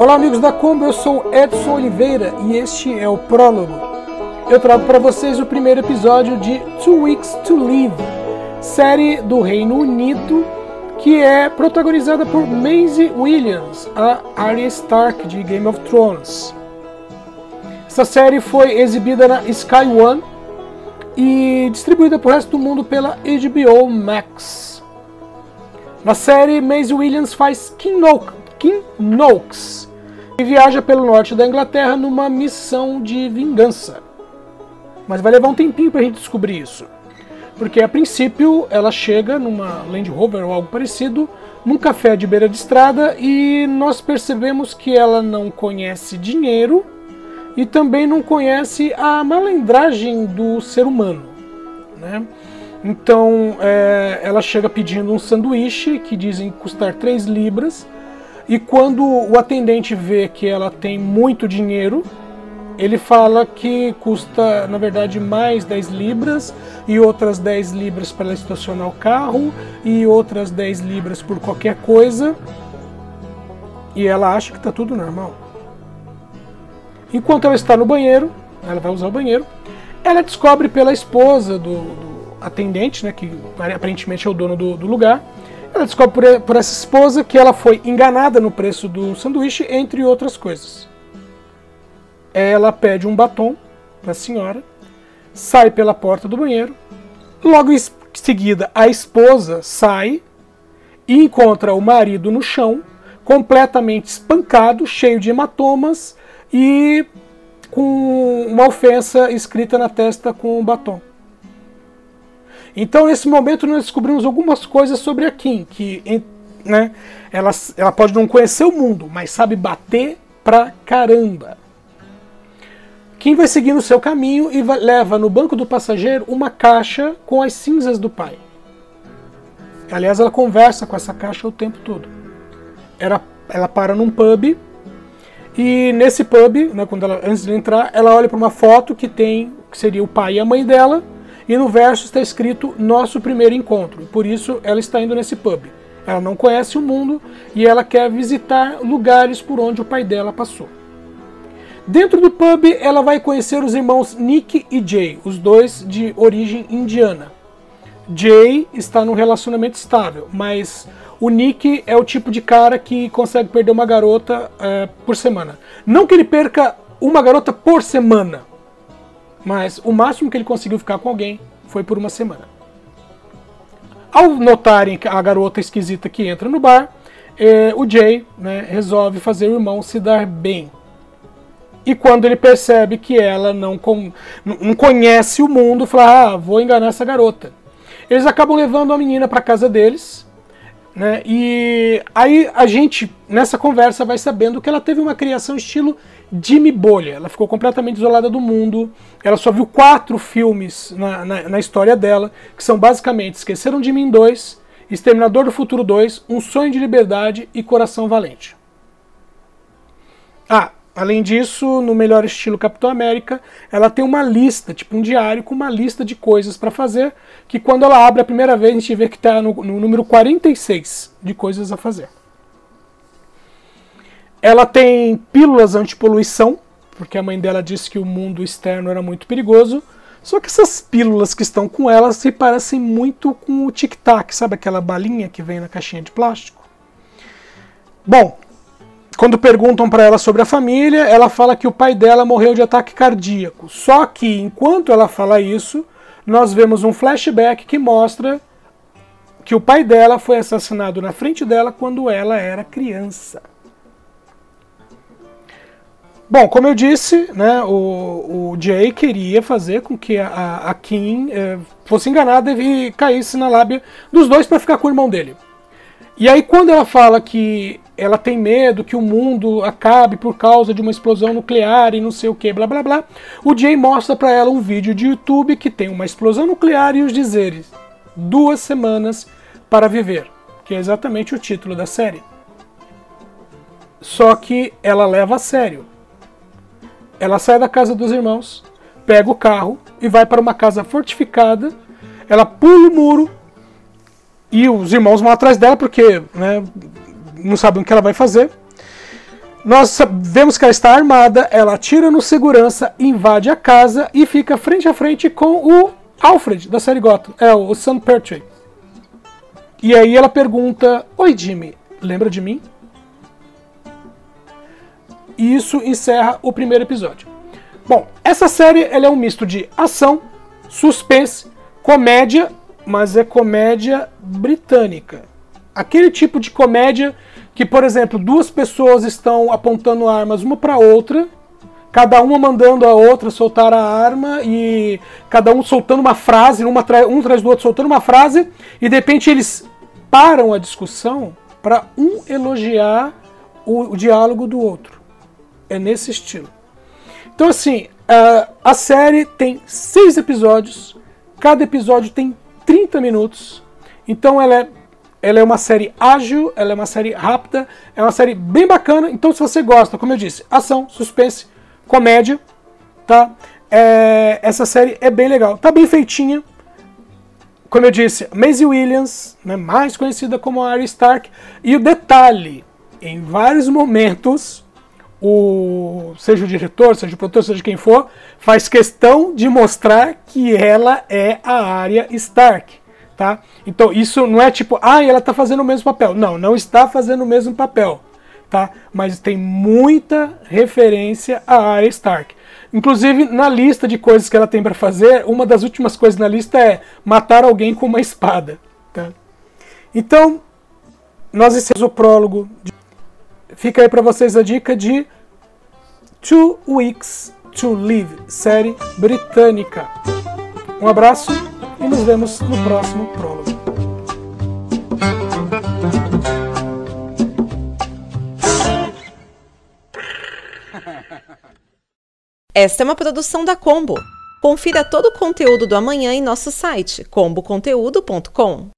Olá, amigos da Combo, eu sou Edson Oliveira e este é o Prólogo. Eu trago para vocês o primeiro episódio de Two Weeks to Live, série do Reino Unido que é protagonizada por Maisie Williams, a Arya Stark de Game of Thrones. Essa série foi exibida na Sky One e distribuída para o resto do mundo pela HBO Max. Na série, Maisie Williams faz King, Noakes, e viaja pelo norte da Inglaterra numa missão de vingança. Mas vai levar um tempinho para a gente descobrir isso. Porque a princípio ela chega numa Land Rover ou algo parecido, num café de beira de estrada e nós percebemos que ela não conhece dinheiro e também não conhece a malandragem do ser humano. Né? Então é, ela chega pedindo um sanduíche que dizem custar 3 libras e quando o atendente vê que ela tem muito dinheiro, ele fala que custa, na verdade, mais 10 libras e outras 10 libras para estacionar o carro e outras 10 libras por qualquer coisa. E ela acha que está tudo normal. Enquanto ela está no banheiro, ela vai usar o banheiro, ela descobre pela esposa do, do atendente, né, que aparentemente é o dono do, do lugar, ela descobre por, por essa esposa que ela foi enganada no preço do sanduíche, entre outras coisas. Ela pede um batom para a senhora, sai pela porta do banheiro, logo em seguida a esposa sai e encontra o marido no chão, completamente espancado, cheio de hematomas e com uma ofensa escrita na testa com um batom. Então, nesse momento, nós descobrimos algumas coisas sobre a Kim, que né, ela, ela pode não conhecer o mundo, mas sabe bater pra caramba. Kim vai seguindo seu caminho e vai, leva no banco do passageiro uma caixa com as cinzas do pai. Aliás, ela conversa com essa caixa o tempo todo. Ela, ela para num pub e nesse pub, né, quando ela, antes de entrar, ela olha para uma foto que tem que seria o pai e a mãe dela e no verso está escrito nosso primeiro encontro. Por isso ela está indo nesse pub. Ela não conhece o mundo e ela quer visitar lugares por onde o pai dela passou. Dentro do pub, ela vai conhecer os irmãos Nick e Jay, os dois de origem indiana. Jay está num relacionamento estável, mas o Nick é o tipo de cara que consegue perder uma garota é, por semana. Não que ele perca uma garota por semana, mas o máximo que ele conseguiu ficar com alguém foi por uma semana. Ao notarem a garota esquisita que entra no bar, eh, o Jay né, resolve fazer o irmão se dar bem. E quando ele percebe que ela não, com, não conhece o mundo, fala: Ah, vou enganar essa garota. Eles acabam levando a menina para casa deles. Né, e aí a gente, nessa conversa, vai sabendo que ela teve uma criação estilo Jimmy Bolha. Ela ficou completamente isolada do mundo. Ela só viu quatro filmes na, na, na história dela, que são basicamente Esqueceram de Mim 2, Exterminador do Futuro 2, Um Sonho de Liberdade e Coração Valente. Ah, além disso, no melhor estilo Capitão América, ela tem uma lista, tipo um diário com uma lista de coisas para fazer, que quando ela abre a primeira vez a gente vê que está no, no número 46 de coisas a fazer. Ela tem pílulas antipoluição, porque a mãe dela disse que o mundo externo era muito perigoso. Só que essas pílulas que estão com ela se parecem muito com o tic-tac, sabe aquela balinha que vem na caixinha de plástico? Bom, quando perguntam para ela sobre a família, ela fala que o pai dela morreu de ataque cardíaco. Só que enquanto ela fala isso, nós vemos um flashback que mostra que o pai dela foi assassinado na frente dela quando ela era criança. Bom, como eu disse, né, o, o Jay queria fazer com que a, a Kim eh, fosse enganada e caísse na lábia dos dois para ficar com o irmão dele. E aí, quando ela fala que ela tem medo que o mundo acabe por causa de uma explosão nuclear e não sei o que, blá blá blá, o Jay mostra para ela um vídeo de YouTube que tem uma explosão nuclear e os dizeres: Duas semanas para viver, que é exatamente o título da série. Só que ela leva a sério. Ela sai da casa dos irmãos, pega o carro e vai para uma casa fortificada. Ela pula o muro e os irmãos vão atrás dela porque né, não sabem o que ela vai fazer. Nós vemos que ela está armada, ela atira no segurança, invade a casa e fica frente a frente com o Alfred da série Gotham, é o Sam Pertwee. E aí ela pergunta: Oi Jimmy, lembra de mim? E isso encerra o primeiro episódio. Bom, essa série ela é um misto de ação, suspense, comédia, mas é comédia britânica. Aquele tipo de comédia que, por exemplo, duas pessoas estão apontando armas uma para outra, cada uma mandando a outra soltar a arma e cada um soltando uma frase, uma um atrás do outro soltando uma frase, e de repente eles param a discussão para um elogiar o, o diálogo do outro. É nesse estilo. Então, assim, a, série tem seis episódios, cada episódio tem 30 minutos. Então, ela é, ela é uma série ágil, ela é uma série rápida, é uma série bem bacana. Então, se você gosta, como eu disse, ação, suspense, comédia, tá? É, essa série é bem legal, tá bem feitinha. Como eu disse, Maisie Williams, né, mais conhecida como Arya Stark, e o detalhe, em vários momentos o seja o diretor, seja o produtor, seja quem for, faz questão de mostrar que ela é a área Stark, tá? Então isso não é tipo, ah, ela está fazendo o mesmo papel. Não, não está fazendo o mesmo papel, tá? Mas tem muita referência à área Stark. Inclusive na lista de coisas que ela tem para fazer, uma das últimas coisas na lista é matar alguém com uma espada, tá? Então nós encerramos o prólogo de Fica aí para vocês a dica de Two Weeks to Live, série britânica. Um abraço e nos vemos no próximo prólogo. Esta é uma produção da Combo. Confira todo o conteúdo do amanhã em nosso site comboconteúdo.com.